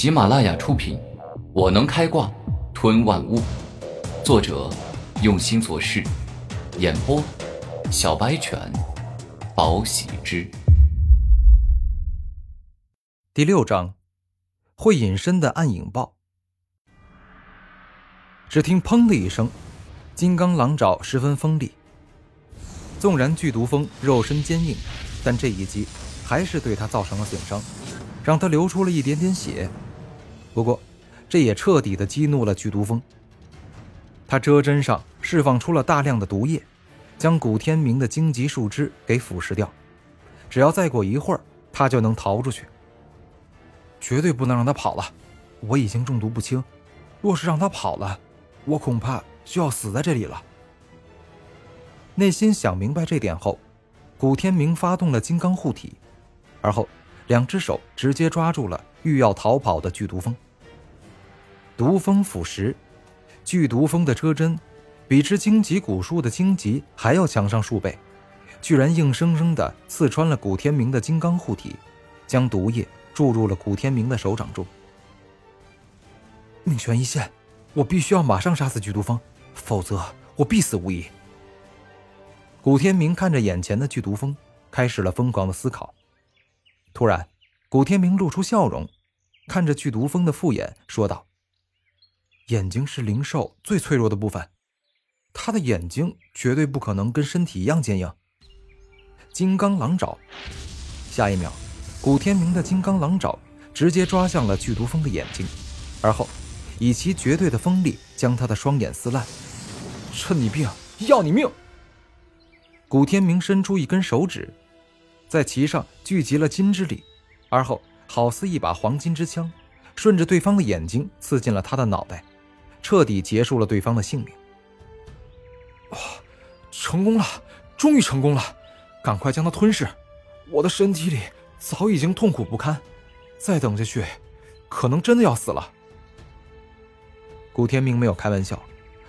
喜马拉雅出品，《我能开挂吞万物》，作者用心做事，演播小白犬，宝喜之。第六章，会隐身的暗影豹。只听“砰”的一声，金刚狼爪十分锋利。纵然剧毒蜂肉身坚硬，但这一击还是对他造成了损伤，让他流出了一点点血。不过，这也彻底的激怒了剧毒蜂。他遮针上释放出了大量的毒液，将古天明的荆棘树枝给腐蚀掉。只要再过一会儿，他就能逃出去。绝对不能让他跑了，我已经中毒不轻，若是让他跑了，我恐怕就要死在这里了。内心想明白这点后，古天明发动了金刚护体，而后两只手直接抓住了欲要逃跑的剧毒蜂。毒蜂腐蚀，剧毒蜂的车针比之荆棘古树的荆棘还要强上数倍，居然硬生生的刺穿了古天明的金刚护体，将毒液。注入了古天明的手掌中。命悬一线，我必须要马上杀死剧毒蜂，否则我必死无疑。古天明看着眼前的剧毒蜂，开始了疯狂的思考。突然，古天明露出笑容，看着剧毒蜂的复眼，说道：“眼睛是灵兽最脆弱的部分，他的眼睛绝对不可能跟身体一样坚硬。”金刚狼爪，下一秒。古天明的金刚狼爪直接抓向了剧毒蜂的眼睛，而后以其绝对的锋利将他的双眼撕烂。趁你病，要你命！古天明伸出一根手指，在其上聚集了金之力，而后好似一把黄金之枪，顺着对方的眼睛刺进了他的脑袋，彻底结束了对方的性命。成功了！终于成功了！赶快将他吞噬！我的身体里……早已经痛苦不堪，再等下去，可能真的要死了。古天明没有开玩笑，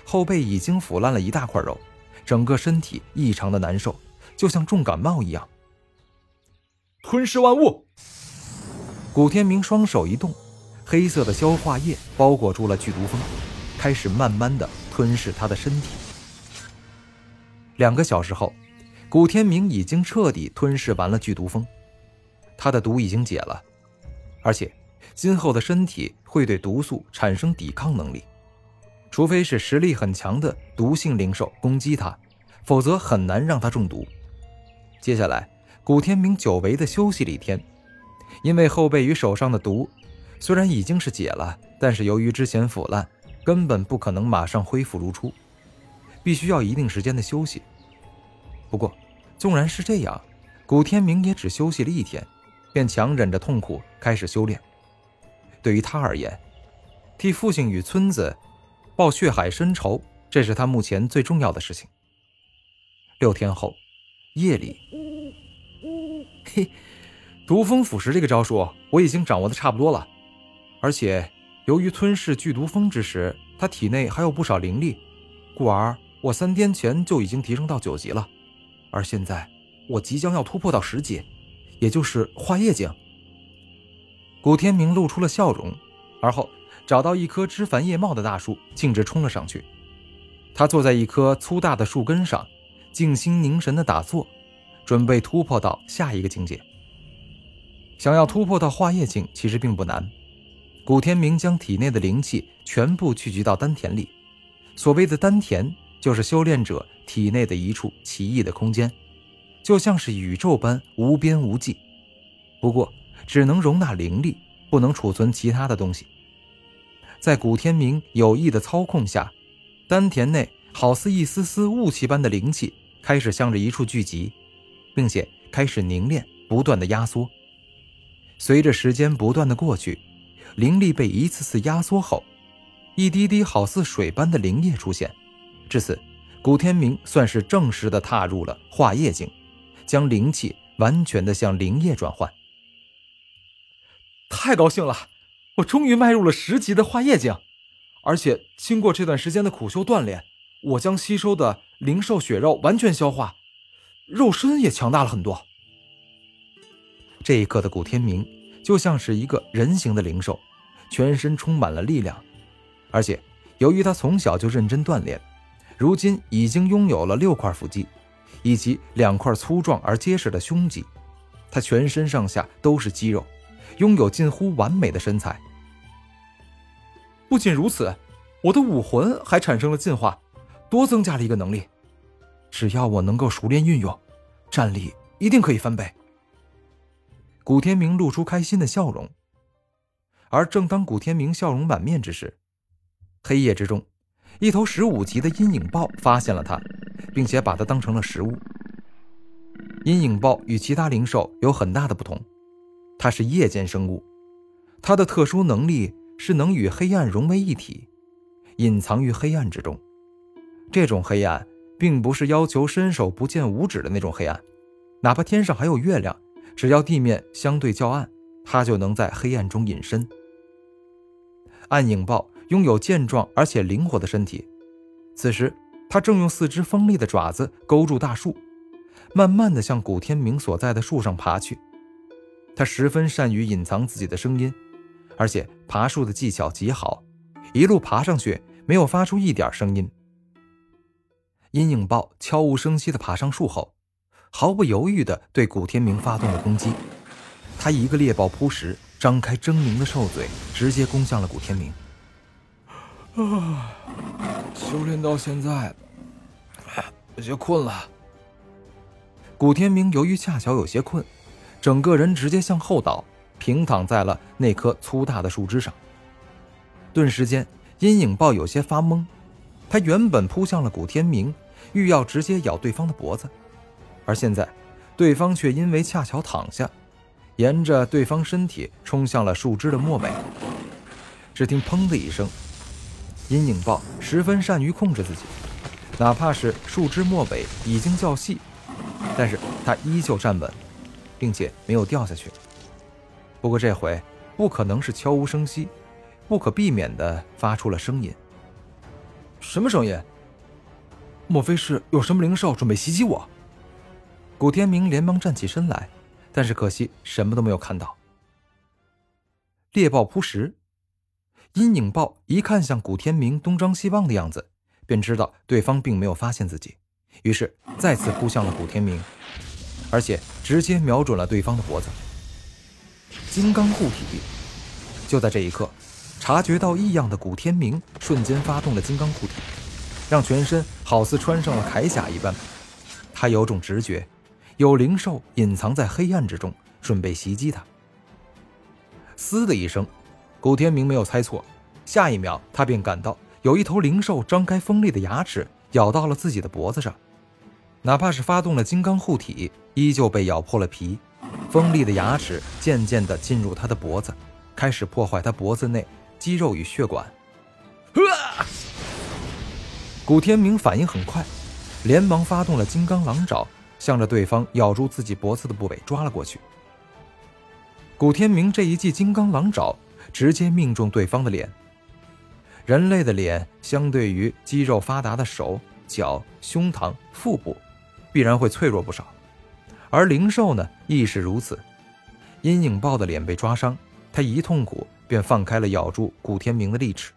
后背已经腐烂了一大块肉，整个身体异常的难受，就像重感冒一样。吞噬万物！古天明双手一动，黑色的消化液包裹住了剧毒蜂，开始慢慢的吞噬他的身体。两个小时后，古天明已经彻底吞噬完了剧毒蜂。他的毒已经解了，而且今后的身体会对毒素产生抵抗能力，除非是实力很强的毒性灵兽攻击他，否则很难让他中毒。接下来，古天明久违的休息了一天，因为后背与手上的毒虽然已经是解了，但是由于之前腐烂，根本不可能马上恢复如初，必须要一定时间的休息。不过，纵然是这样，古天明也只休息了一天。便强忍着痛苦开始修炼。对于他而言，替父亲与村子报血海深仇，这是他目前最重要的事情。六天后，夜里，嘿，毒蜂腐蚀这个招数我已经掌握的差不多了，而且由于吞噬剧毒蜂之时，他体内还有不少灵力，故而我三天前就已经提升到九级了，而现在我即将要突破到十级。也就是化液境。古天明露出了笑容，而后找到一棵枝繁叶茂的大树，径直冲了上去。他坐在一棵粗大的树根上，静心凝神的打坐，准备突破到下一个境界。想要突破到化液境，其实并不难。古天明将体内的灵气全部聚集到丹田里。所谓的丹田，就是修炼者体内的一处奇异的空间。就像是宇宙般无边无际，不过只能容纳灵力，不能储存其他的东西。在古天明有意的操控下，丹田内好似一丝丝雾气般的灵气开始向着一处聚集，并且开始凝练，不断的压缩。随着时间不断的过去，灵力被一次次压缩后，一滴滴好似水般的灵液出现。至此，古天明算是正式的踏入了化液境。将灵气完全的向灵液转换。太高兴了，我终于迈入了十级的化液境，而且经过这段时间的苦修锻炼，我将吸收的灵兽血肉完全消化，肉身也强大了很多。这一刻的古天明就像是一个人形的灵兽，全身充满了力量，而且由于他从小就认真锻炼，如今已经拥有了六块腹肌，以及两块粗壮而结实的胸肌。他全身上下都是肌肉，拥有近乎完美的身材。不仅如此，我的武魂还产生了进化，多增加了一个能力。只要我能够熟练运用，战力一定可以翻倍。古天明露出开心的笑容。而正当古天明笑容满面之时，黑夜之中，一头十五级的阴影豹发现了他，并且把他当成了食物。阴影豹与其他灵兽有很大的不同，它是夜间生物，它的特殊能力是能与黑暗融为一体，隐藏于黑暗之中。这种黑暗并不是要求伸手不见五指的那种黑暗，哪怕天上还有月亮，只要地面相对较暗，它就能在黑暗中隐身。暗影豹拥有健壮而且灵活的身体，此时它正用四只锋利的爪子勾住大树。慢慢的向古天明所在的树上爬去，他十分善于隐藏自己的声音，而且爬树的技巧极好，一路爬上去没有发出一点声音。阴影豹悄无声息地爬上树后，毫不犹豫地对古天明发动了攻击。他一个猎豹扑食，张开狰狞的兽嘴，直接攻向了古天明。啊，修炼到现在，有些困了。古天明由于恰巧有些困，整个人直接向后倒，平躺在了那棵粗大的树枝上。顿时间，阴影豹有些发懵，他原本扑向了古天明，欲要直接咬对方的脖子，而现在，对方却因为恰巧躺下，沿着对方身体冲向了树枝的末尾。只听“砰”的一声，阴影豹十分善于控制自己，哪怕是树枝末尾已经较细。但是他依旧站稳，并且没有掉下去。不过这回不可能是悄无声息，不可避免的发出了声音。什么声音？莫非是有什么灵兽准备袭击我？古天明连忙站起身来，但是可惜什么都没有看到。猎豹扑食，阴影豹一看向古天明东张西望的样子，便知道对方并没有发现自己。于是再次扑向了古天明，而且直接瞄准了对方的脖子。金刚护体！就在这一刻，察觉到异样的古天明瞬间发动了金刚护体，让全身好似穿上了铠甲一般。他有种直觉，有灵兽隐藏在黑暗之中，准备袭击他。嘶的一声，古天明没有猜错，下一秒他便感到有一头灵兽张开锋利的牙齿，咬到了自己的脖子上。哪怕是发动了金刚护体，依旧被咬破了皮，锋利的牙齿渐渐地进入他的脖子，开始破坏他脖子内肌肉与血管。古天明反应很快，连忙发动了金刚狼爪，向着对方咬住自己脖子的部位抓了过去。古天明这一记金刚狼爪直接命中对方的脸。人类的脸相对于肌肉发达的手脚、胸膛、腹部。必然会脆弱不少，而灵兽呢亦是如此。阴影豹的脸被抓伤，他一痛苦便放开了咬住古天明的利齿。